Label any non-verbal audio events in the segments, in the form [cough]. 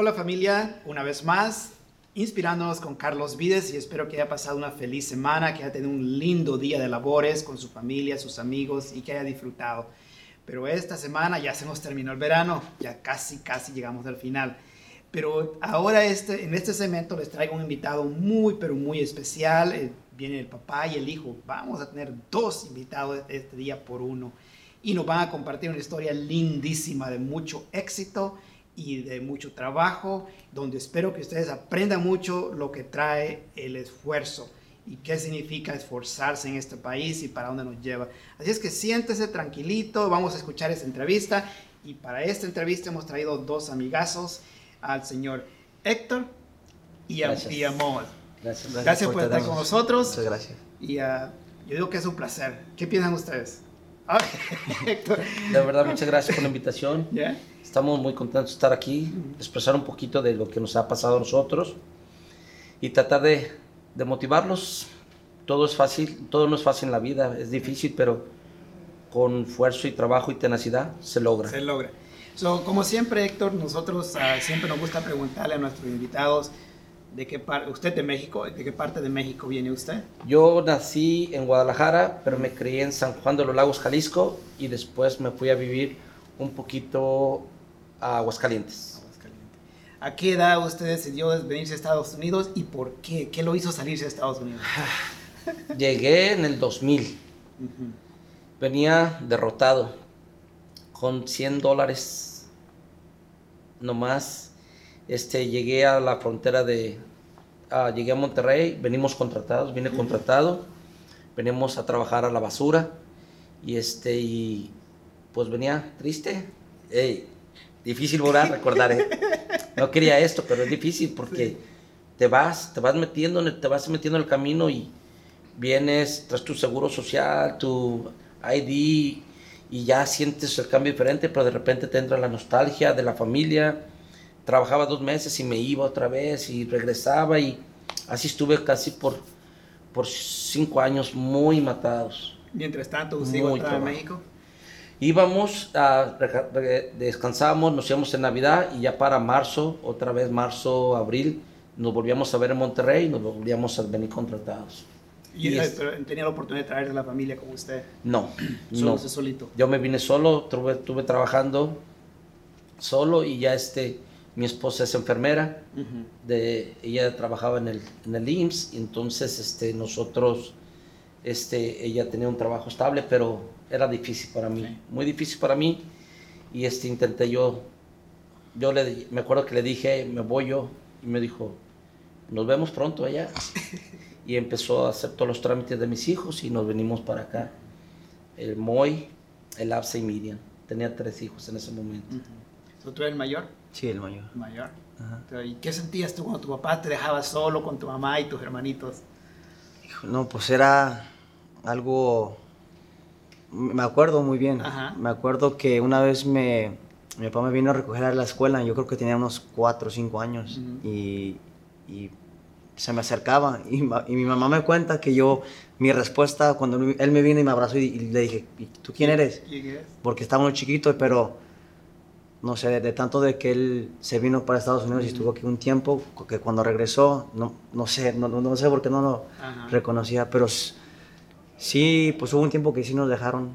Hola familia, una vez más, inspirándonos con Carlos Vides y espero que haya pasado una feliz semana, que haya tenido un lindo día de labores con su familia, sus amigos y que haya disfrutado. Pero esta semana ya se nos terminó el verano, ya casi, casi llegamos al final. Pero ahora este, en este segmento les traigo un invitado muy, pero muy especial. Eh, viene el papá y el hijo. Vamos a tener dos invitados este día por uno. Y nos van a compartir una historia lindísima de mucho éxito y de mucho trabajo, donde espero que ustedes aprendan mucho lo que trae el esfuerzo y qué significa esforzarse en este país y para dónde nos lleva. Así es que siéntese tranquilito, vamos a escuchar esta entrevista y para esta entrevista hemos traído dos amigazos, al señor Héctor y a, Gracias. a Moa. Gracias, Gracias por estar con nosotros. Muchas gracias. Y ah, yo digo que es un placer. ¿Qué piensan ustedes? Ah, [laughs] Héctor, De verdad, muchas gracias por la invitación. ¿ya? Estamos muy contentos de estar aquí, expresar un poquito de lo que nos ha pasado a nosotros y tratar de, de motivarlos. Todo es fácil, todo no es fácil en la vida, es difícil, pero con esfuerzo y trabajo y tenacidad se logra. Se logra. So, como siempre, Héctor, nosotros ah, siempre nos gusta preguntarle a nuestros invitados de qué parte, usted de México, de qué parte de México viene usted. Yo nací en Guadalajara, pero me crié en San Juan de los Lagos, Jalisco, y después me fui a vivir un poquito a Aguascalientes. ¿A qué edad usted decidió venirse a Estados Unidos y por qué? ¿Qué lo hizo salirse a Estados Unidos? [sighs] Llegué en el 2000. Ujú. Venía derrotado con 100 dólares nomás. Este, llegué a la frontera de... ah, llegué a Monterrey, venimos contratados, vine contratado. Venimos a trabajar a la basura. Y este, y pues venía triste. Ey, difícil volver a [laughs] recordar, ¿eh? No quería esto, pero es difícil porque te vas, te vas metiendo, en el- te vas metiendo en el camino y vienes, traes tu seguro social, tu ID y ya sientes el cambio diferente, pero de repente te entra la nostalgia de la familia. Trabajaba dos meses y me iba otra vez y regresaba y así estuve casi por, por cinco años muy matados. Mientras tanto, usted iba a. México. Íbamos, a, nos íbamos en Navidad y ya para marzo, otra vez marzo, abril, nos volvíamos a ver en Monterrey y nos volvíamos a venir contratados. Y, Y es- pero tenía la oportunidad de traer a la familia con usted. No, [clears throat] Solo no. usted solito. Yo me vine solo, tuve, tuve trabajando solo y ya este, mi esposa es enfermera, Ujú. de, ella trabajaba en el, en el IMSS y entonces este, nosotros, este, ella tenía un trabajo estable, pero era difícil para mí, Sí. muy difícil para mí y este, intenté yo, yo le, me acuerdo que le dije, me voy yo y me dijo, nos vemos pronto allá [laughs] y empezó a hacer todos los trámites de mis hijos y nos venimos para acá, el Moy, el Absa y Miriam, tenía tres hijos en ese momento. Ujú. So, ¿Tú eres el mayor? Sí, el mayor. Mayor. Ajá. ¿Y qué sentías tú cuando tu papá te dejaba solo con tu mamá y tus hermanitos? No, pues era algo... Me acuerdo muy bien. Ajá. Me acuerdo que una vez me, mi papá me vino a recoger a la escuela, yo creo que tenía unos 4 o 5 años, Ujú. y, y se me acercaba, y, ma- y mi mamá me cuenta que yo, mi respuesta cuando él me vino y me abrazó y, y le dije, "¿Y ¿tú quién eres? Porque estaba muy chiquito, pero no sé, de, de tanto de que él se vino para Estados Unidos y estuvo aquí un tiempo, que cuando regresó, no, no sé, no, no, sé por qué no lo Ajá. reconocía, pero sí, pues hubo un tiempo que sí nos dejaron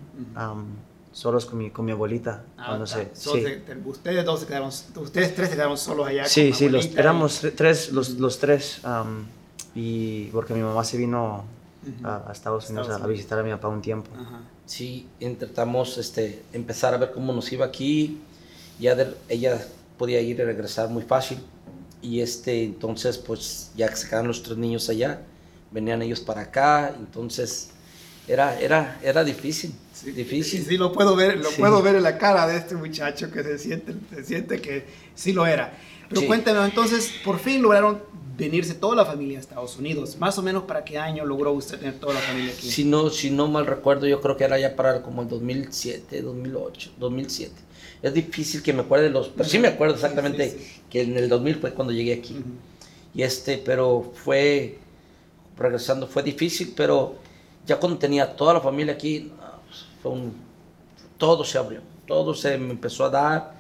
solos con mi, con mi abuelita. Ah, cuando se, sí. te- ustedes dos se quedaron, ustedes tres se quedaron solos allá. sí, con sí, los, y- éramos tre- tres, los, los tres, y porque mi mamá se vino a, a Estados Unidos Estados a, a visitar a mi papá un tiempo. Ajá. Sí, intentamos este, empezar a ver cómo nos iba aquí. Ya de- ella podía ir y regresar muy fácil. Y este, entonces, pues ya que se quedaron los tres niños allá, venían ellos para acá. Entonces, era, era, era difícil. Sí, difícil. Sí, sí, lo puedo ver, lo Sí. puedo ver en la cara de este muchacho que se siente, se siente que sí lo era. Pero Sí. cuéntame, entonces, por fin lograron venirse toda la familia a Estados Unidos. Más o menos para qué año logró usted tener toda la familia aquí. Si no, si no mal recuerdo, yo creo que era ya para como el 2007, 2008, 2007. Es difícil que me acuerde los... Pero sí me acuerdo Sí, exactamente sí, sí. que en el 2000 fue cuando llegué aquí. Ujú. Y este, pero fue, regresando, fue difícil, pero ya cuando tenía toda la familia aquí, pues, fue un, todo se abrió, todo se me empezó a dar.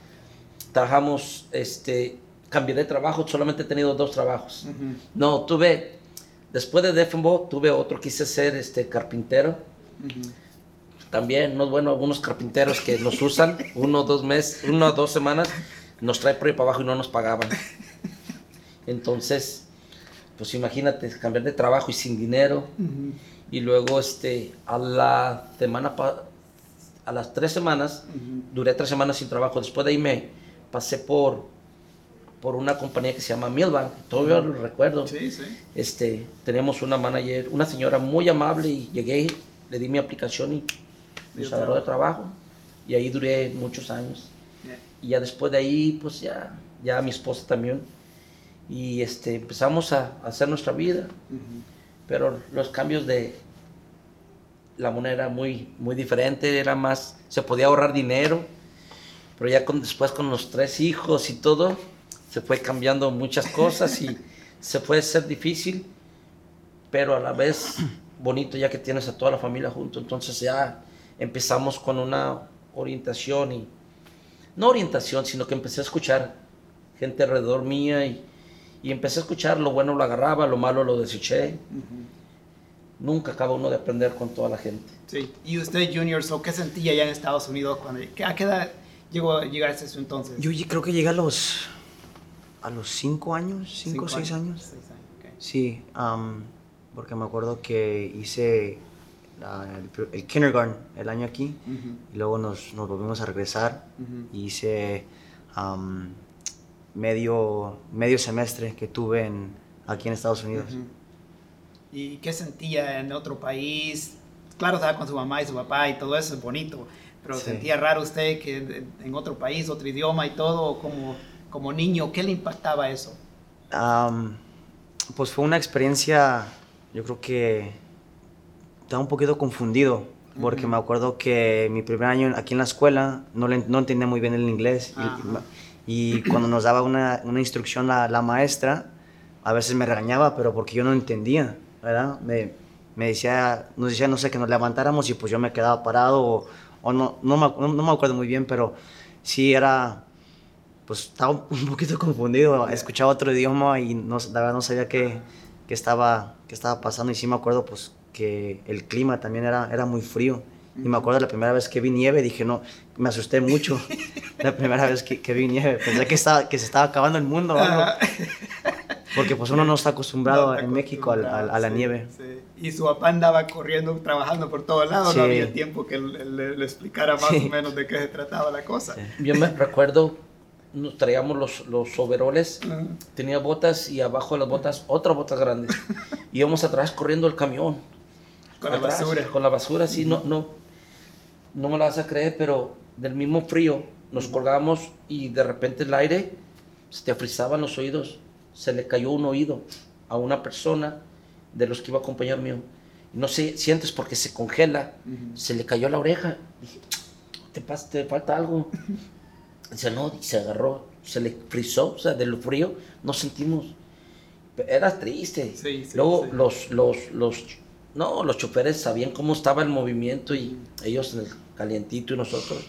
Trabajamos este, cambié de trabajo, solamente he tenido dos trabajos. No, tuve, después de Defenbo, tuve otro, quise ser este, carpintero. También, no es bueno, algunos carpinteros que los usan uno, dos meses, uno dos semanas, nos trae por ahí para abajo y no nos pagaban. Entonces, pues imagínate, cambiar de trabajo y sin dinero. Y luego, este, a la semana, a las tres semanas, duré tres semanas sin trabajo. Después de ahí me pasé por, por una compañía que se llama Milbank. Todavía lo recuerdo. Sí, sí. Este, tenemos una manager, una señora muy amable y llegué, le di mi aplicación y agarró de trabajo. Y ahí duré muchos años. Y ya después de ahí, pues ya, ya mi esposa también. Y este, empezamos a, hacer nuestra vida. Pero los cambios de la moneda era muy, muy diferente, era más, se podía ahorrar dinero. Pero ya con, después con los tres hijos y todo, se fue cambiando muchas cosas y [laughs] se a ser difícil, pero a la vez bonito ya que tienes a toda la familia junto. Entonces ya empezamos con una orientación y no orientación, sino que empecé a escuchar gente alrededor mía y, y empecé a escuchar lo bueno lo agarraba, lo malo lo deseché. Nunca acaba uno de aprender con toda la gente. Sí. ¿Y usted, Junior, qué sentía ya en Estados Unidos? Cuando, ¿A qué edad llegó a llegar a ese entonces? Yo creo que llegué a los, a los cinco años, cinco o seis años. Seis años Sí, porque me acuerdo que hice el, kindergarten el año aquí y luego nos, nos, volvimos a regresar y hice medio, medio semestre que tuve en, aquí en Estados Unidos. ¿Y qué sentía en otro país? Claro, estaba con su mamá y su papá y todo eso es bonito, pero ¿sentía raro usted que en otro país, otro idioma y todo, como, como niño, qué le impactaba eso? pues fue una experiencia, yo creo que estaba un poquito confundido, porque me acuerdo que mi primer año aquí en la escuela no, no entendía muy bien el inglés. Y, cuando nos daba una, una instrucción la, la, maestra, a veces me regañaba, pero porque yo no entendía, ¿verdad? Me, me decía, nos decía, no sé, que nos levantáramos y pues yo me quedaba parado o, o no, no, me, no, me acuerdo muy bien, pero sí era, pues estaba un poquito confundido, escuchaba otro idioma y no, la verdad no sabía qué, qué, estaba, qué estaba pasando y sí me acuerdo pues que el clima también era, era muy frío. Y me acuerdo la primera vez que vi nieve, dije, no, me asusté mucho. [laughs] la primera vez que, que vi nieve, pensé que, estaba, que se estaba acabando el mundo. Porque pues uno no está acostumbrado en México a, la nieve. Y su papá andaba corriendo, trabajando por todos lados, no había tiempo que le, le, explicara más o menos de qué se trataba la cosa. Yo me recuerdo, nos traíamos los, los overoles, tenía botas y abajo de las botas otras botas grandes. [laughs] Íbamos atrás corriendo el camión con la basura. Con la basura, sí, no, no, no me la vas a creer, pero del mismo frío nos colgamos y de repente el aire se te frisaban los oídos. Se le cayó un oído a una persona de los que iba a acompañar mío. No sé, sientes porque se congela, se le cayó la oreja. Dije, ¿te, pasa, te falta algo? [laughs] Dice, no, y se agarró, se le frizó, o sea, de lo frío, no sentimos. Era triste. Luego Los, los, los no, los choferes sabían cómo estaba el movimiento y ellos en el calientito y nosotros.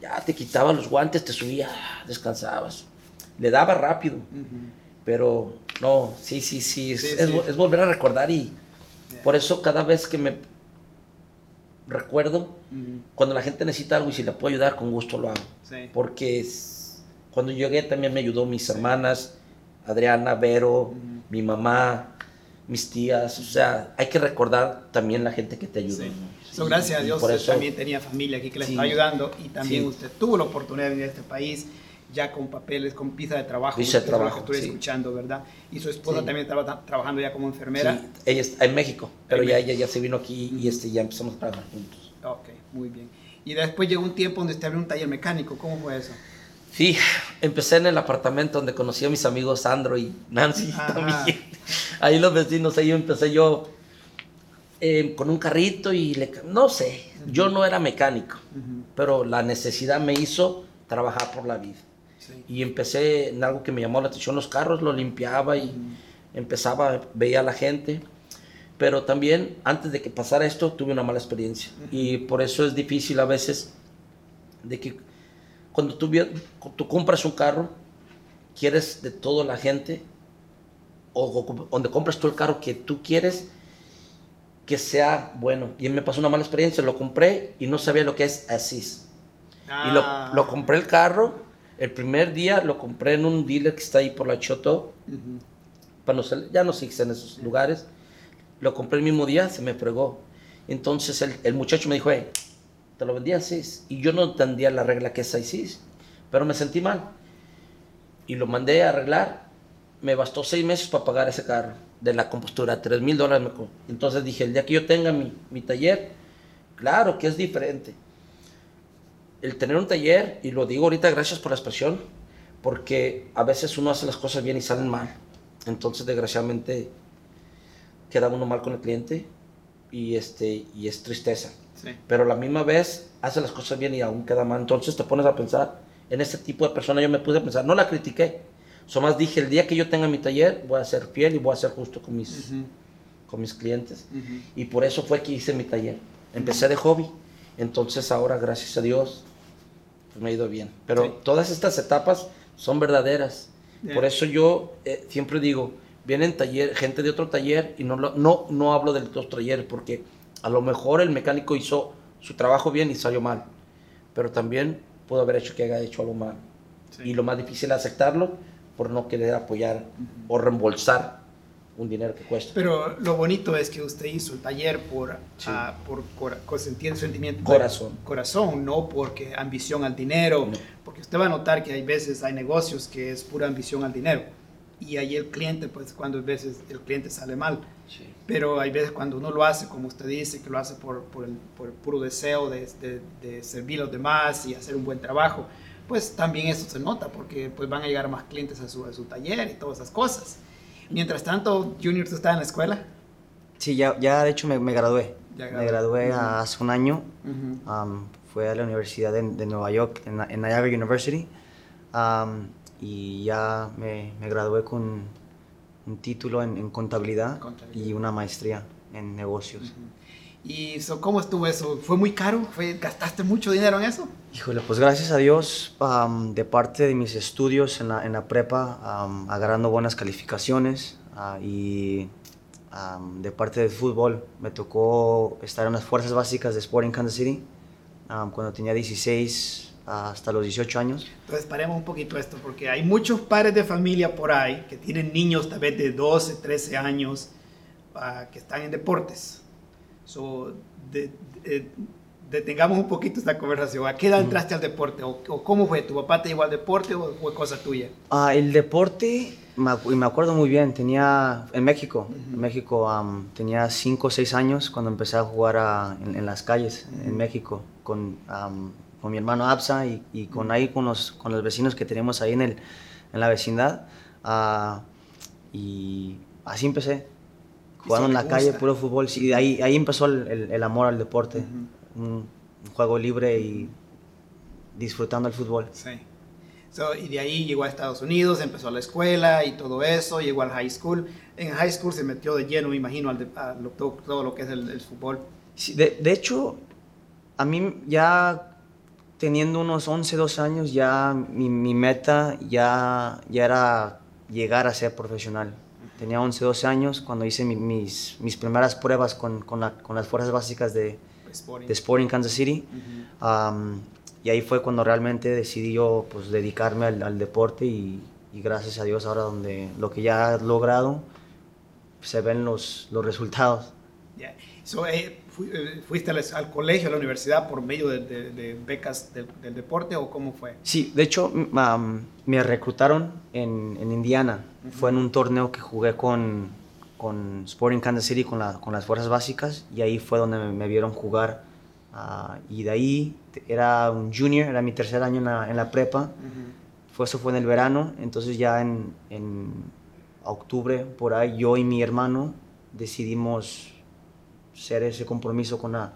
Ya te quitaban los guantes, te subía, descansabas. Le daba rápido. Pero no, sí, sí, sí, es, volver a recordar y por eso cada vez que me recuerdo, cuando la gente necesita algo y si le puedo ayudar, con gusto lo hago. Porque cuando llegué también me ayudó mis hermanas, Adriana, Vero, mi mamá, mis tías, o sea, hay que recordar también la gente que te ayudó. gracias a Dios, también tenía familia aquí que le estaba ayudando y también usted tuvo la oportunidad de venir a este país ya con papeles, con pizza de trabajo. Pizza de trabajo, estoy escuchando, ¿verdad? Y su esposa también estaba trabajando ya como enfermera. ella está en México, pero ya ella ya se vino aquí y este, ya empezamos a trabajar juntos. Ok, muy bien. Y después llegó un tiempo donde usted abrió un taller mecánico, ¿cómo fue eso? Sí, empecé en el apartamento donde conocí a mis amigos Sandro y Nancy también. [laughs] Ahí los vecinos, ahí empecé yo eh, con un carrito y le, no sé, yo no era mecánico, pero la necesidad me hizo trabajar por la vida. Y empecé en algo que me llamó la atención, los carros, lo limpiaba y empezaba, veía a la gente. Pero también, antes de que pasara esto, tuve una mala experiencia. Y por eso es difícil a veces de que cuando tú, tú compras un carro, quieres de toda la gente, o, o donde compras tú el carro que tú quieres, que sea bueno. Y me pasó una mala experiencia, lo compré y no sabía lo que es Asís. Y lo, Ah. lo compré el carro, el primer día lo compré en un dealer que está ahí por la Choto, Ujú. para no ser- ya no existen en esos lugares. Lo compré el mismo día, se me fregó. Entonces el, el muchacho me dijo, "Hey, te lo vendí así. Y yo no entendía la regla que es así, pero me sentí mal. Y lo mandé a arreglar. Me bastó seis meses para pagar ese carro de la compostura, tres mil dólares. Entonces dije, el día que yo tenga mi, mi taller, claro que es diferente. El tener un taller, y lo digo ahorita gracias por la expresión, porque a veces uno hace las cosas bien y salen mal. Entonces, desgraciadamente, queda uno mal con el cliente y, este, y es tristeza. Sí. Pero a la misma vez hace las cosas bien y aún queda mal. Entonces te pones a pensar, en este tipo de persona yo me puse a pensar, no la critiqué. Solo más dije, el día que yo tenga mi taller, voy a ser fiel y voy a ser justo con mis, Ujú. con mis clientes. Ujú. Y por eso fue que hice mi taller. Empecé de hobby. Entonces ahora, gracias a Dios, pues me ha ido bien. Pero Sí. todas estas etapas son verdaderas. Ya. Por eso yo eh, siempre digo, vienen taller, gente de otro taller y no, no, no hablo de los talleres porque a lo mejor el mecánico hizo su trabajo bien y salió mal. Pero también pudo haber hecho que haya hecho algo mal. Sí. Y lo más difícil es aceptarlo por no querer apoyar o reembolsar un dinero que cuesta. Pero lo bonito es que usted hizo el taller por, Sí. ah, por cora- con senti- sentimiento Corazón. corazón, no porque ambición al dinero, No. porque usted va a notar que hay veces hay negocios que es pura ambición al dinero y ahí el cliente, pues cuando a veces el cliente sale mal, Sí. pero hay veces cuando uno lo hace, como usted dice, que lo hace por, por, el, por el puro deseo de, de- de servir a los demás y hacer un buen trabajo, pues también eso se nota porque pues van a llegar más clientes a su, a su taller y todas esas cosas. Mientras tanto, Junior, ¿tú estás en la escuela? Sí, ya, ya de hecho me, me gradué. Ya me gradué. gradué Ujú. hace un año. Ujú. Am, fue a la Universidad de, de Nueva York, en, en Niagara University. Am, y ya me, me gradué con un título en, en contabilidad, Contabilidad. y una maestría en negocios. ¿Y so, cómo estuvo eso? ¿Fue muy caro? ¿Fue, ¿Gastaste mucho dinero en eso? Híjole, pues gracias a Dios, am, de parte de mis estudios en la, en la prepa, am, agarrando buenas calificaciones ah, y am, de parte del fútbol, me tocó estar en las fuerzas básicas de Sporting Kansas City cuando tenía 16 hasta los 18 años. Entonces paremos un poquito esto, porque hay muchos padres de familia por ahí que tienen niños tal vez de 12, 13 años ah, que están en deportes. So, de- de- detengamos un poquito esta conversación. ¿A qué edad entraste al deporte? ¿O, o cómo fue? ¿Tu papá te llevó al deporte o fue cosa tuya? Ah, el deporte, me, me acuerdo muy bien, tenía en México, en Ujú. México am, tenía 5 o 6 años cuando empecé a jugar a- en, en las calles en Ujú. México con, am, con mi hermano Absa y, y con ahí con los, con los vecinos que teníamos ahí en, el, en la vecindad. Ah, y así empecé, jugando en la calle, gusta. puro fútbol. Sí, de ahí, ahí empezó el, el- el amor al deporte, un, un juego libre y disfrutando el fútbol. Sí. So, y de ahí llegó a Estados Unidos, empezó la escuela y todo eso, llegó al high school. En high school se metió de lleno, me imagino, al de- a lo- todo, todo lo que es el, el fútbol. Sí, de, de hecho, a mí ya teniendo unos 11, 12 años, ya mi, mi meta ya, ya era llegar a ser profesional. Tenía 11, 12 años cuando hice mi- mis, mis primeras pruebas con, con, la- con las fuerzas básicas de, Sporting. de Sporting Kansas City. Ujú. Am, y ahí fue cuando realmente decidí yo pues, dedicarme al, al deporte y, y gracias a Dios ahora donde lo que ya he logrado se ven los, los resultados. Ya. So, eh, ¿Fuiste al, al colegio, a la universidad por medio de, de- de becas del, del deporte o cómo fue? Sí, de hecho m- am, me reclutaron en, en Indiana. Fue en un torneo que jugué con, con Sporting Kansas City, con, la- con las fuerzas básicas, y ahí fue donde me, me vieron jugar. ah, y de ahí era un junior, era mi tercer año en la, en la prepa. Fue, eso fue en el verano, entonces ya en, en octubre, por ahí, yo y mi hermano decidimos hacer ese compromiso con, la,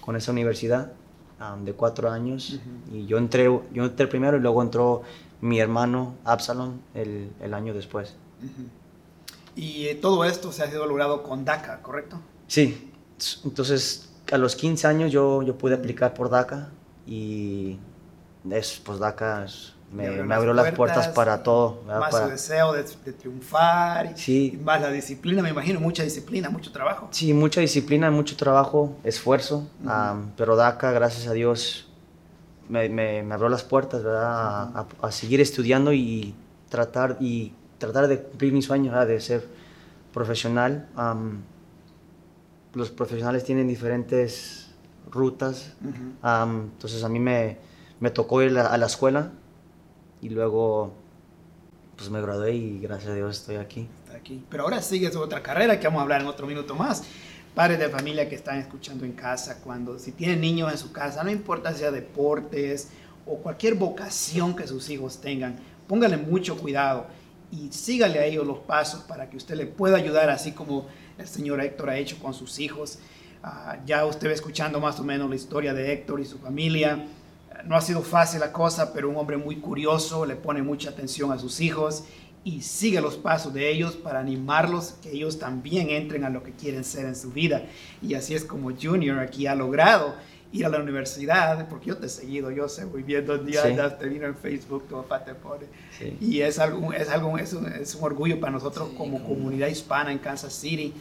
con esa universidad um, de cuatro años. Y yo entré, yo entré primero y luego entró mi hermano Absalom el, el año después. Ujú. Y eh, todo esto se ha sido logrado con DACA, ¿correcto? Sí, entonces a los 15 años yo, yo pude aplicar por DACA y es, pues DACA es me, abrió, las puertas, para todo. Más su deseo de, triunfar, sí. más la disciplina, me imagino, mucha disciplina, mucho trabajo. Sí, mucha disciplina, mucho trabajo, esfuerzo, pero DACA, gracias a Dios, me, me, abrió las puertas, ¿verdad? A, seguir estudiando y tratar, y tratar de cumplir mi sueño, de ser profesional. los profesionales tienen diferentes rutas, entonces a mí me, me tocó ir a la escuela y luego, pues me gradué y gracias a Dios estoy aquí. Está aquí. Pero ahora sigues otra carrera que vamos a hablar en otro minuto más. Padres de familia que están escuchando en casa, cuando si tienen niños en su casa, no importa si sea deportes o cualquier vocación que sus hijos tengan, póngale mucho cuidado y sígale a ellos los pasos para que usted le pueda ayudar, así como el señor Héctor ha hecho con sus hijos. Ah, ya usted va escuchando más o menos la historia de Héctor y su familia no ha sido fácil la cosa, pero un hombre muy curioso, le pone mucha atención a sus hijos y sigue los pasos de ellos para animarlos que ellos también entren a lo que quieren ser en su vida. Y así es como Junior aquí ha logrado ir a la universidad, porque yo te he seguido, yo sé muy bien dónde sí. te vino en Facebook, tu papá te pone. Y es algo, es algo, es un, es un orgullo para nosotros como comunidad hispana en Kansas City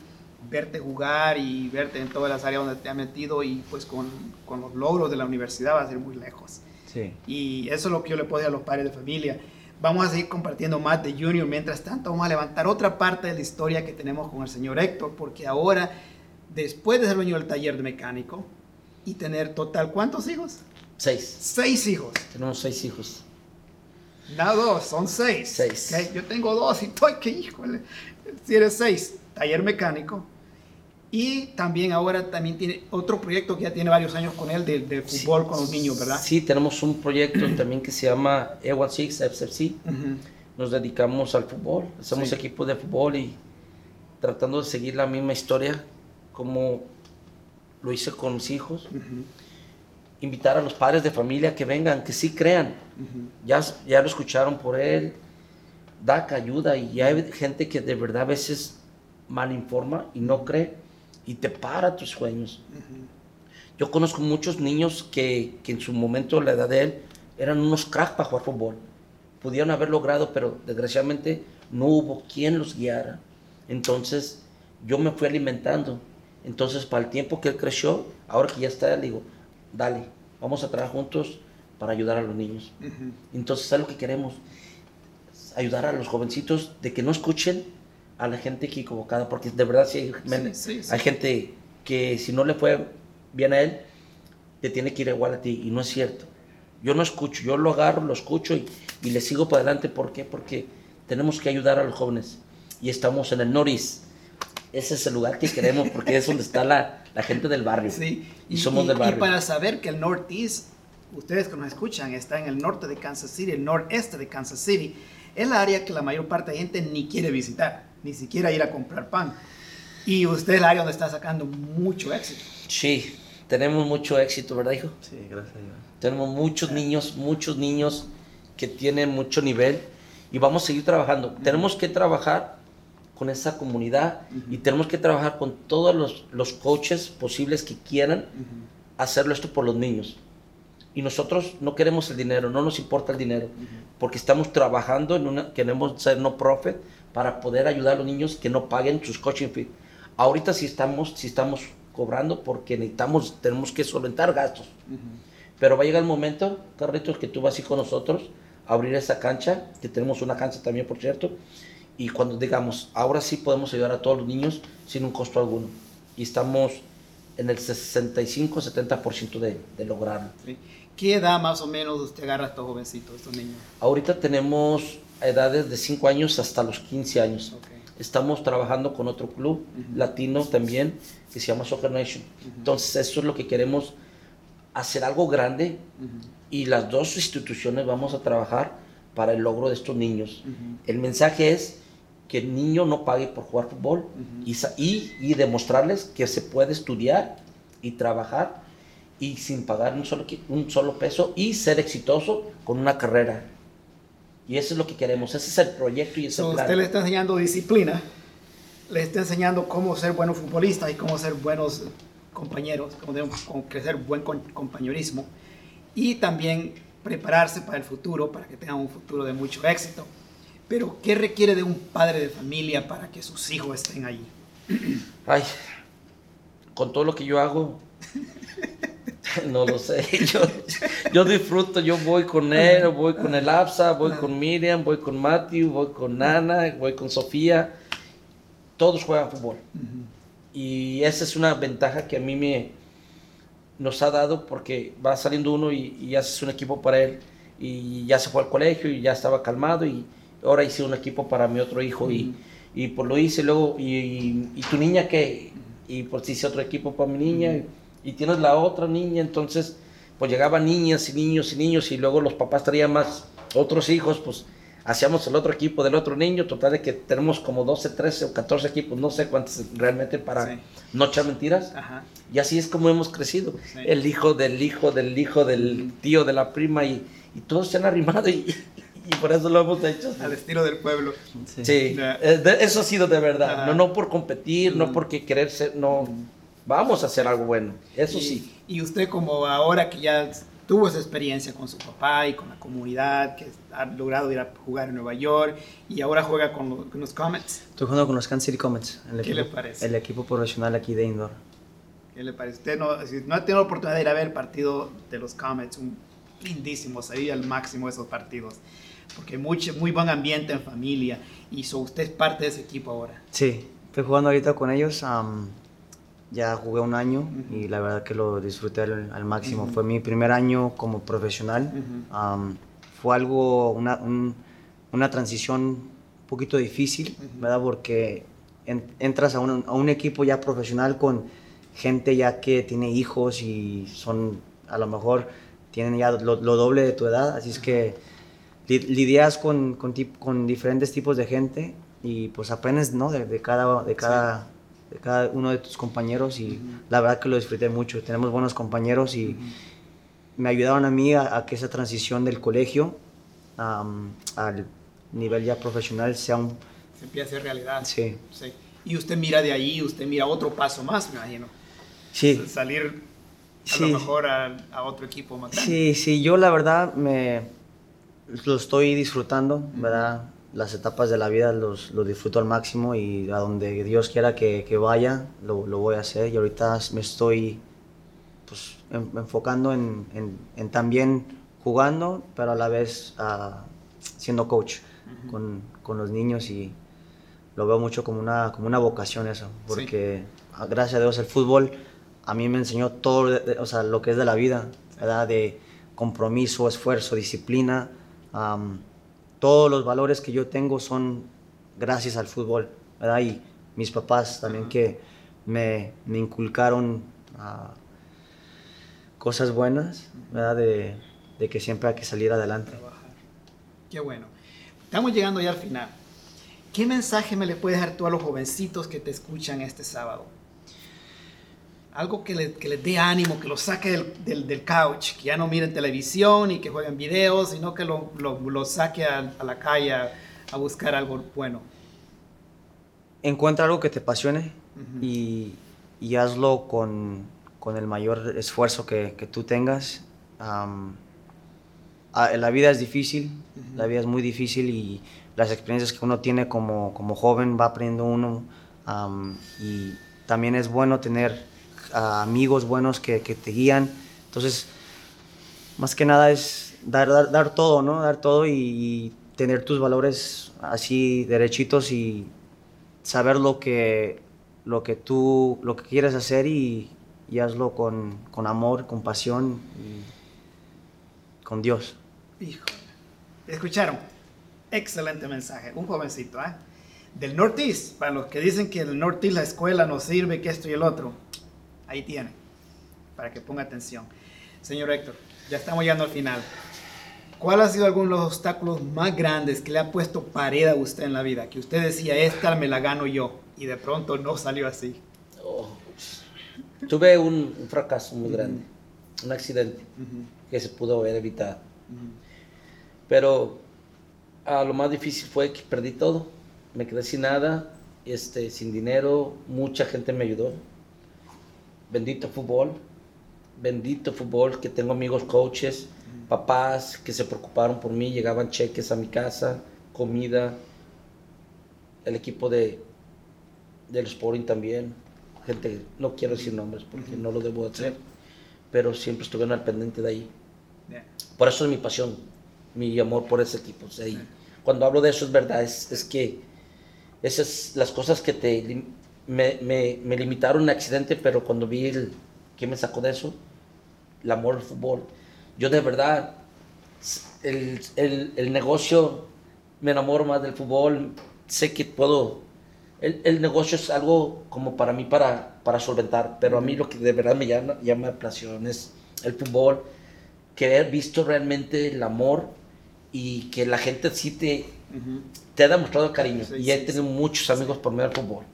verte jugar y verte en todas las áreas donde te ha metido y pues con, con los logros de la universidad va a ser muy lejos. Sí. Y eso es lo que yo le puedo decir a los padres de familia. Vamos a seguir compartiendo más de Junior. Mientras tanto, vamos a levantar otra parte de la historia que tenemos con el señor Héctor, porque ahora, después de ser dueño del taller de mecánico y tener total, ¿cuántos hijos? Seis. Seis hijos. Tenemos seis hijos. No dos, son seis. Seis. Yo tengo dos y estoy que, híjole, si eres seis, taller mecánico, y también ahora también tiene otro proyecto que ya tiene varios años con él de, fútbol con los niños, ¿verdad? Sí, tenemos un proyecto también que se llama E16 FFC. Nos dedicamos al fútbol, hacemos equipo de fútbol y tratando de seguir la misma historia como lo hice con mis hijos. Invitar a los padres de familia que vengan, que sí crean. ya, ya lo escucharon por él. DACA ayuda y hay gente que de verdad a veces mal informa y no cree y te para tus sueños. Yo conozco muchos niños que, que, en su momento, la edad de él, eran unos cracks para jugar fútbol. Pudieron haber logrado, pero desgraciadamente no hubo quien los guiara. Entonces yo me fui alimentando. Entonces para el tiempo que él creció, ahora que ya está, le digo, dale, vamos a trabajar juntos para ayudar a los niños. Entonces es lo que queremos, ayudar a los jovencitos de que no escuchen a la gente equivocada, porque de verdad sí hay, gente que si no le fue bien a él, te tiene que ir igual a ti, y no es cierto. Yo no escucho, yo lo agarro, lo escucho y, y le sigo para adelante. ¿Por qué? Porque tenemos que ayudar a los jóvenes y estamos en el Noris. Ese es el lugar que queremos porque es donde está la, la gente del barrio. Sí. Y, somos del barrio. Y para saber que el Northeast, ustedes que nos escuchan, está en el norte de Kansas City, el noreste de Kansas City, es el área que la mayor parte de gente ni quiere visitar ni siquiera ir a comprar pan. Y usted es el área donde está sacando mucho éxito. Sí, tenemos mucho éxito, ¿verdad, hijo? Sí, gracias a Dios. Tenemos muchos niños, muchos niños que tienen mucho nivel y vamos a seguir trabajando. Tenemos que trabajar con esa comunidad y tenemos que trabajar con todos los, los coaches posibles que quieran hacerlo esto por los niños. Y nosotros no queremos el dinero, no nos importa el dinero, porque estamos trabajando en una, queremos ser no profit, para poder ayudar a los niños que no paguen sus coaching fees. Ahorita sí estamos, sí estamos cobrando porque necesitamos, tenemos que solventar gastos. Pero va a llegar el momento, Carlitos, que tú vas a ir con nosotros a abrir esa cancha, que tenemos una cancha también, por cierto, y cuando digamos, ahora sí podemos ayudar a todos los niños sin un costo alguno. Y estamos en el 65-70% de, de lograrlo. ¿Qué edad más o menos usted agarra a estos jovencitos, estos niños? Ahorita tenemos edades de 5 años hasta los 15 años. Estamos trabajando con otro club latino también que se llama Soccer Nation. Entonces, eso es lo que queremos, hacer algo grande y las dos instituciones vamos a trabajar para el logro de estos niños. El mensaje es que el niño no pague por jugar fútbol y, y, demostrarles que se puede estudiar y trabajar y sin pagar un solo, un solo peso y ser exitoso con una carrera. Y eso es lo que queremos, ese es el proyecto y ese plan. Usted le está enseñando disciplina, le está enseñando cómo ser buenos futbolistas y cómo ser buenos compañeros, cómo, crecer buen compañerismo y también prepararse para el futuro, para que tengan un futuro de mucho éxito. Pero, ¿qué requiere de un padre de familia para que sus hijos estén allí? Ay, con todo lo que yo hago, [laughs] no lo sé. Yo, yo disfruto, yo voy con él, voy con el Absa, voy con Miriam, voy con Matthew, voy con Nana, voy con Sofía. Todos juegan fútbol. Y esa es una ventaja que a mí me nos ha dado porque va saliendo uno y, y haces un equipo para él. Y ya se fue al colegio y ya estaba calmado y ahora hice un equipo para mi otro hijo y, y pues lo hice luego. Y, y, tu niña qué? Y pues hice otro equipo para mi niña y tienes la otra niña, entonces pues llegaban niñas y niños y niños y luego los papás traían más otros hijos, pues hacíamos el otro equipo del otro niño, total de que tenemos como 12, 13 o 14 equipos, no sé cuántos realmente para sí. no echar mentiras. Ajá. Y así es como hemos crecido. Sí. El hijo del hijo del hijo del tío de la prima y, y todos se han arrimado y, y, por eso lo hemos hecho. Al estilo del pueblo. Sí, sí. Yeah. eso ha sido de verdad. No, no por competir, mm. no porque querer ser, no. Mm vamos a hacer algo bueno, eso y, sí. Y usted como ahora que ya tuvo esa experiencia con su papá y con la comunidad, que ha logrado ir a jugar en Nueva York y ahora juega con, los, con los Comets. Estoy jugando con los Kansas City Comets. El ¿Qué equipo, le parece? El equipo profesional aquí de indoor. ¿Qué le parece? Usted no, no ha tenido la oportunidad de ir a ver el partido de los Comets, un lindísimo, se al máximo esos partidos, porque mucho, muy buen ambiente en familia y so, usted es parte de ese equipo ahora. Sí, estoy jugando ahorita con ellos. Um, ya jugué un año uh -huh. y la verdad que lo disfruté al, al máximo. Uh -huh. Fue mi primer año como profesional. Uh -huh. um, fue algo, una, un, una transición un poquito difícil, ¿verdad? Porque en, entras a un, a un, equipo ya profesional con gente ya que tiene hijos y son, a lo mejor, tienen ya lo, lo doble de tu edad, así es que lidias con, con, con, diferentes tipos de gente y pues aprendes, ¿no? De, de cada... De cada sí de cada uno de tus compañeros y uh -huh. la verdad que lo disfruté mucho. Tenemos buenos compañeros y uh -huh. me ayudaron a mí a, a, que esa transición del colegio um, al nivel ya profesional sea un... Se empiece a hacer realidad. Sí. sí. Y usted mira de ahí, usted mira otro paso más, me imagino. Sí. Salir a sí. lo mejor a, a, otro equipo más. Sí, sí, yo la verdad me lo estoy disfrutando, uh -huh. ¿verdad? Las etapas de la vida los, los, disfruto al máximo y a donde Dios quiera que, que vaya, lo, lo, voy a hacer. Y ahorita me estoy pues, en, enfocando en, en, en, también jugando, pero a la vez uh, siendo coach uh -huh. con, con, los niños y lo veo mucho como una, como una vocación eso, porque sí. gracias a Dios el fútbol a mí me enseñó todo, o sea, lo que es de la vida, ¿verdad? De compromiso, esfuerzo, disciplina. Um, todos los valores que yo tengo son gracias al fútbol, ¿verdad? Y mis papás también que me, me inculcaron uh, cosas buenas, ¿verdad? De, de, que siempre hay que salir adelante. Qué bueno. Estamos llegando ya al final. ¿Qué mensaje me le puedes dar tú a los jovencitos que te escuchan este sábado? Algo que, le, que les dé ánimo, que los saque del, del, del, couch, que ya no miren televisión y que jueguen videos, sino que lo, lo, lo saque a, a, la calle a, a, buscar algo bueno. Encuentra algo que te apasione uh -huh. y, y, hazlo con, con, el mayor esfuerzo que, que tú tengas. Um, la vida es difícil, uh -huh. la vida es muy difícil y las experiencias que uno tiene como, como joven va aprendiendo uno um, y también es bueno tener amigos buenos que, te guían. Entonces, más que nada es dar, dar, dar todo, ¿no? Dar todo y, tener tus valores así derechitos y saber lo que, lo que tú, lo que quieres hacer y, hazlo con, con, amor, con pasión y con Dios. Hijo, ¿escucharon? Excelente mensaje. Un jovencito, ¿eh? Del Northeast, para los que dicen que el Northeast la escuela no sirve, que esto y el otro Ahí tiene, para que ponga atención. Señor Héctor, ya estamos llegando al final. ¿Cuál ha sido alguno de los obstáculos más grandes que le ha puesto pared a usted en la vida? Que usted decía, esta me la gano yo, y de pronto no salió así. Oh, tuve un, un, fracaso muy grande, uh -huh. un accidente uh -huh. que se pudo haber evitado. Uh -huh. Pero a lo más difícil fue que perdí todo. Me quedé sin nada, este, sin dinero, mucha gente me ayudó bendito fútbol, bendito fútbol, que tengo amigos coaches, papás que se preocuparon por mí, llegaban cheques a mi casa, comida, el equipo de del Sporting también, gente, no quiero decir nombres porque no lo debo hacer, pero siempre estuvieron al pendiente de ahí. Por eso es mi pasión, mi amor por ese equipo. o sea, y Cuando hablo de eso es verdad, es, es que esas las cosas que te me, me, me limitaron un accidente, pero cuando vi el que me sacó de eso, el amor al fútbol. Yo de verdad, el, el, el negocio, me enamoro más del fútbol, sé que puedo, el, el negocio es algo como para mí para, para solventar, pero a mí lo que de verdad me llama, llama la pasión es el fútbol, que he visto realmente el amor y que la gente sí te, Ujú. te ha demostrado cariño. Sí, y he sí, tenido muchos amigos por medio del fútbol.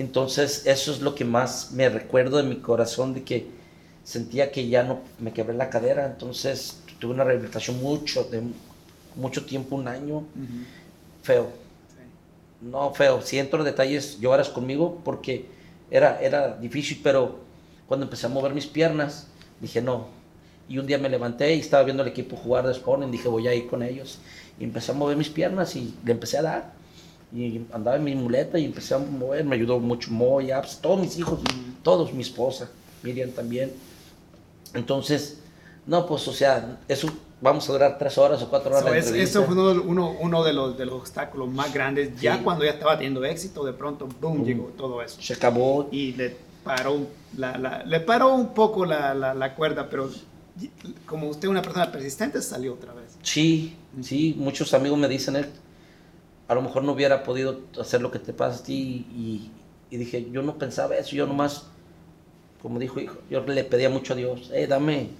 Entonces, eso es lo que más me recuerdo de mi corazón, de que sentía que ya no me quebré la cadera. Entonces, tuve una rehabilitación mucho, de mucho tiempo, un año, feo. Sí. No, feo. Si entro en detalles, lloras conmigo porque era, era difícil, pero cuando empecé a mover mis piernas, dije no. Y un día me levanté y estaba viendo el equipo jugar de Sporting, dije voy a ir con ellos. Y empecé a mover mis piernas y le empecé a dar. Y andaba en mi muleta y empecé a mover, me ayudó mucho Moy, Abs, todos mis hijos, todos, mi esposa, Miriam también. Entonces, no, pues, o sea, eso vamos a durar tres horas o cuatro horas. So, es- eso fue uno, uno, uno de, los, de los obstáculos más grandes. Ya Sí. cuando ya estaba teniendo éxito, de pronto, boom, Boom. llegó todo eso. Se acabó Y le paró, la, la- le paró un poco la, la, cuerda, pero como usted es una persona persistente, salió otra vez. Sí, sí, muchos amigos me dicen, "Eh, a lo mejor no hubiera podido hacer lo que te pasa a ti y, y dije, yo no pensaba eso, yo nomás, como dijo hijo, yo le pedía mucho a Dios, eh, dame,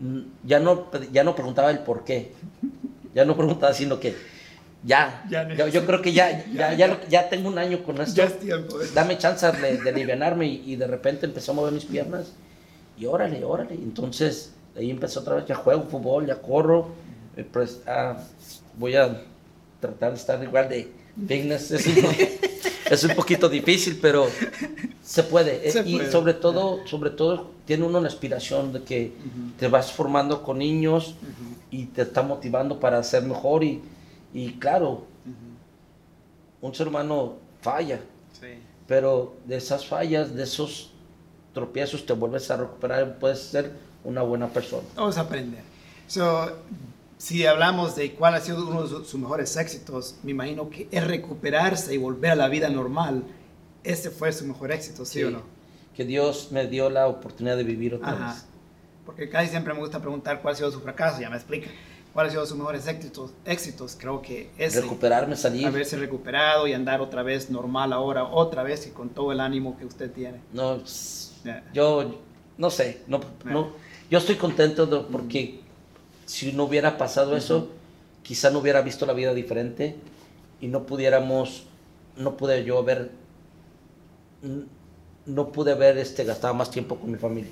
mm, ya no, ya no preguntaba el por qué, ya no preguntaba, sino que ya, Ya yo, yo creo que [laughs] ya, ya, ya, ya tengo un año con esto, Ya es tiempo. ¿eh? dame chance de, de alivianarme y, y de repente empecé a mover mis piernas y órale, órale. Entonces ahí empecé otra vez, ya juego fútbol, ya corro, eh, pues, ah, voy a tratar de estar igual de fitness. Es un, es un poquito difícil, pero se puede. Se y puede. sobre todo, sobre todo tiene uno la inspiración de que te vas formando con niños y te está motivando para ser mejor y, y claro, un ser humano falla, Sí. pero de esas fallas, de esos tropiezos, te vuelves a recuperar y puedes ser una buena persona. Vamos a aprender. So, si hablamos de cuál ha sido uno de su- sus mejores éxitos, me imagino que es recuperarse y volver a la vida normal. Ese fue su mejor éxito, ¿sí, o no? Que Dios me dio la oportunidad de vivir otra Ajá. vez. Porque casi siempre me gusta preguntar cuál ha sido su fracaso, ya me explica. ¿Cuál ha sido sus mejores éxitos? éxitos? Creo que es Recuperarme, salir. haberse recuperado y andar otra vez normal ahora, otra vez y con todo el ánimo que usted tiene. No, Ya. yo no sé, no, no, yo estoy contento de- porque si no hubiera pasado eso, quizá no hubiera visto la vida diferente y no pudiéramos, no pude yo haber, no pude haber este, gastado más tiempo con mi familia.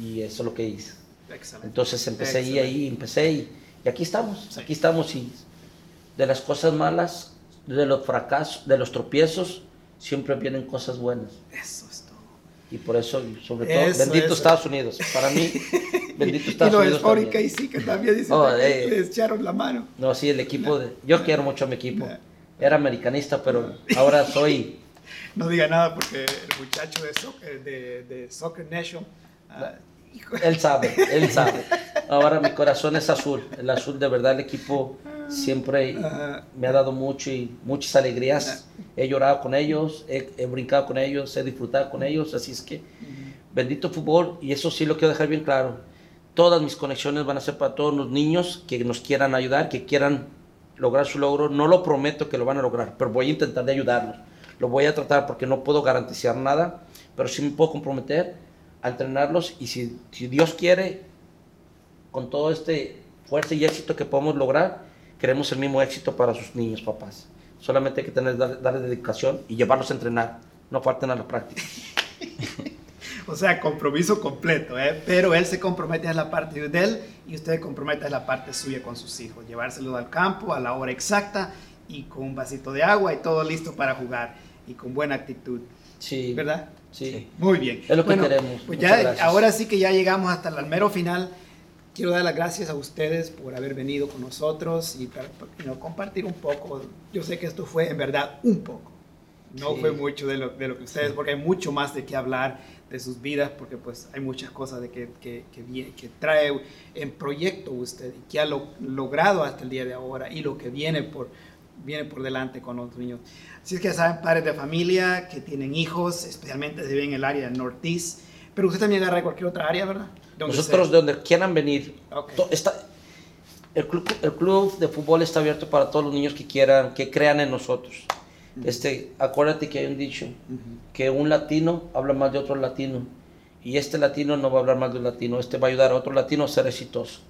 Y eso es lo que hice. Excelente. Entonces empecé ahí, Excelente. ahí, empecé y, y aquí estamos, Sí. aquí estamos y de las cosas malas, de los fracasos, de los tropiezos, siempre vienen cosas buenas. Eso es todo. Y por eso, sobre todo, Eso, bendito eso. Estados Unidos. Para mí, [laughs] bendito Y Estados Unidos. Sporting también. KC que también dicen Oh, que eh. les echaron la mano. No, sí, el equipo de... Yo quiero mucho a mi equipo. Era americanista, pero ahora [laughs] soy... No diga nada porque el muchacho de Soccer, de, de Soccer Nation, ah, hijo, Él sabe, él [laughs] sabe. Ahora mi corazón es azul. El azul, de verdad, el equipo siempre Ajá. me ha dado mucho y muchas alegrías. He llorado con ellos, he, he brincado con ellos, he disfrutado con ellos. Así es que, bendito fútbol. Y eso sí lo quiero dejar bien claro. Todas mis conexiones van a ser para todos los niños que nos quieran ayudar, que quieran lograr su logro. No lo prometo que lo van a lograr, pero voy a intentar de ayudarlos. Lo voy a tratar porque no puedo garantizar nada, pero sí me puedo comprometer a entrenarlos y si, Dios quiere, con todo este fuerza y éxito que podemos lograr, queremos el mismo éxito para sus niños, papás. Solamente hay que tener, dar- darle dedicación y llevarlos a entrenar. No falten a la práctica. [laughs] [laughs] O sea, compromiso completo, ¿eh? Pero él se compromete en la parte de él y usted compromete en la parte suya con sus hijos. Llevárselos al campo a la hora exacta y con un vasito de agua y todo listo para jugar y con buena actitud. Sí. ¿Verdad? Sí. Muy bien. Es lo que queremos. Pues Muchas ya, gracias. ahora sí que ya llegamos hasta el almero final. Quiero dar las gracias a ustedes por haber venido con nosotros y para, para, you know, compartir un poco. Yo sé que esto fue en verdad un poco. No Sí. fue mucho de lo, de lo que ustedes, porque hay mucho más de qué hablar de sus vidas, porque pues hay muchas cosas de que, que, que, que trae en proyecto usted y que ha lo- logrado hasta el día de ahora y lo que viene por, viene por delante con los niños. Así es que saben, padres de familia que tienen hijos, especialmente si viven en el área del Northeast, pero usted también agarra de cualquier otra área, ¿verdad? Donde Nosotros, sea. de donde quieran venir, Ok. to- está, el, club, el club de fútbol está abierto para todos los niños que quieran, que crean en nosotros. Este, acuérdate que hay un dicho, Ujú. que un latino habla mal de otro latino, y este latino no va a hablar mal de un latino, este va a ayudar a otro latino a ser exitoso.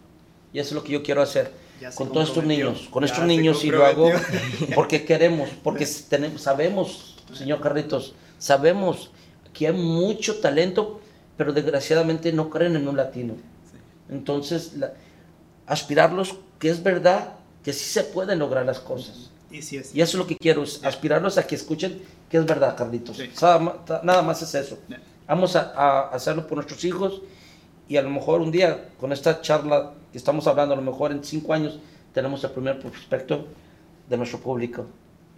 Y eso es lo que yo quiero hacer con todos estos niños, con Ya estos niños y lo hago [laughs] porque queremos, porque [laughs] tenemos, sabemos, señor Carritos, sabemos que hay mucho talento, pero desgraciadamente no creen en un latino. Entonces, la- aspirarlos, que es verdad, que sí se pueden lograr las cosas. Y sí es. Y eso es lo que quiero, es aspirarlos a que escuchen que es verdad, Carlitos. Sí. Nada más es eso. Ya. Vamos a, a hacerlo por nuestros hijos y a lo mejor un día, con esta charla que estamos hablando, a lo mejor en cinco años tenemos el primer prospecto de nuestro público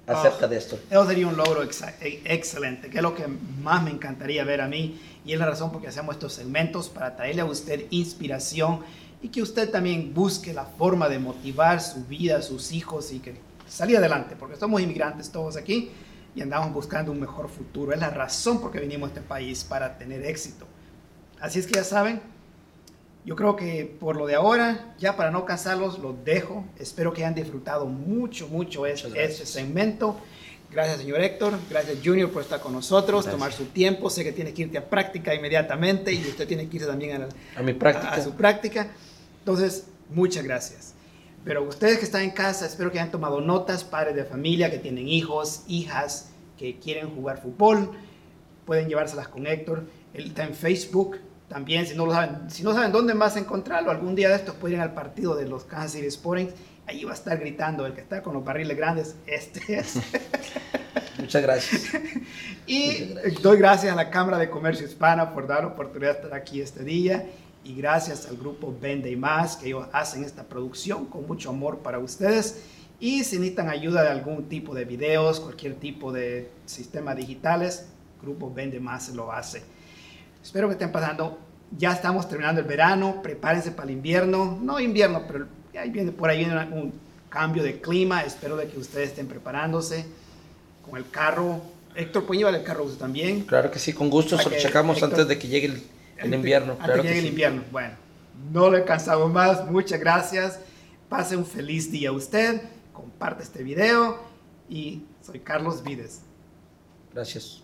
acerca Ah. de esto. Eso sería un logro e- excelente, que es lo que más me encantaría ver a mí y es la razón por que hacemos estos segmentos para traerle a usted inspiración y que usted también busque la forma de motivar su vida, sus hijos y que salir adelante, porque somos inmigrantes todos aquí y andamos buscando un mejor futuro. Es la razón por que vinimos a este país para tener éxito. Así es que ya saben, yo creo que por lo de ahora, ya para no cansarlos, los dejo. Espero que hayan disfrutado mucho, mucho este, este segmento. Gracias, señor Héctor. Gracias, Junior, por estar con nosotros, Gracias. tomar su tiempo. Sé que tiene que irte a práctica inmediatamente y usted tiene que irse también a, la- A mi práctica. a- a su práctica. Entonces, muchas gracias. Pero ustedes que están en casa, espero que hayan tomado notas, padres de familia que tienen hijos, hijas que quieren jugar fútbol, pueden llevárselas con Héctor. Él está en Facebook también, si no lo saben, si no saben dónde más encontrarlo, algún día de estos pueden ir al partido de los Kansas City Sporting, ahí va a estar gritando, el que está con los barriles grandes, este es. [laughs] Muchas gracias. [laughs] Y doy gracias a la Cámara de Comercio Hispana por dar la oportunidad de estar aquí este día. Y gracias al grupo Vende y Más, que ellos hacen esta producción con mucho amor para ustedes. Y si necesitan ayuda de algún tipo de videos, cualquier tipo de sistema digitales, Grupo Vende Más lo hace. Espero que estén pasando. Ya estamos terminando el verano, prepárense para el invierno. No invierno, pero ya viene, por ahí viene un cambio de clima. Espero de que ustedes estén preparándose con el carro. Héctor, ¿pueden llevar el carro usted también? Claro que sí, con gusto, se lo checamos Héctor. antes de que llegue el, el invierno. Antes Claro que el invierno. Bueno, no le cansamos más. Muchas gracias. Pase un feliz día usted. Comparte este video. Y soy Carlos Vides. Gracias.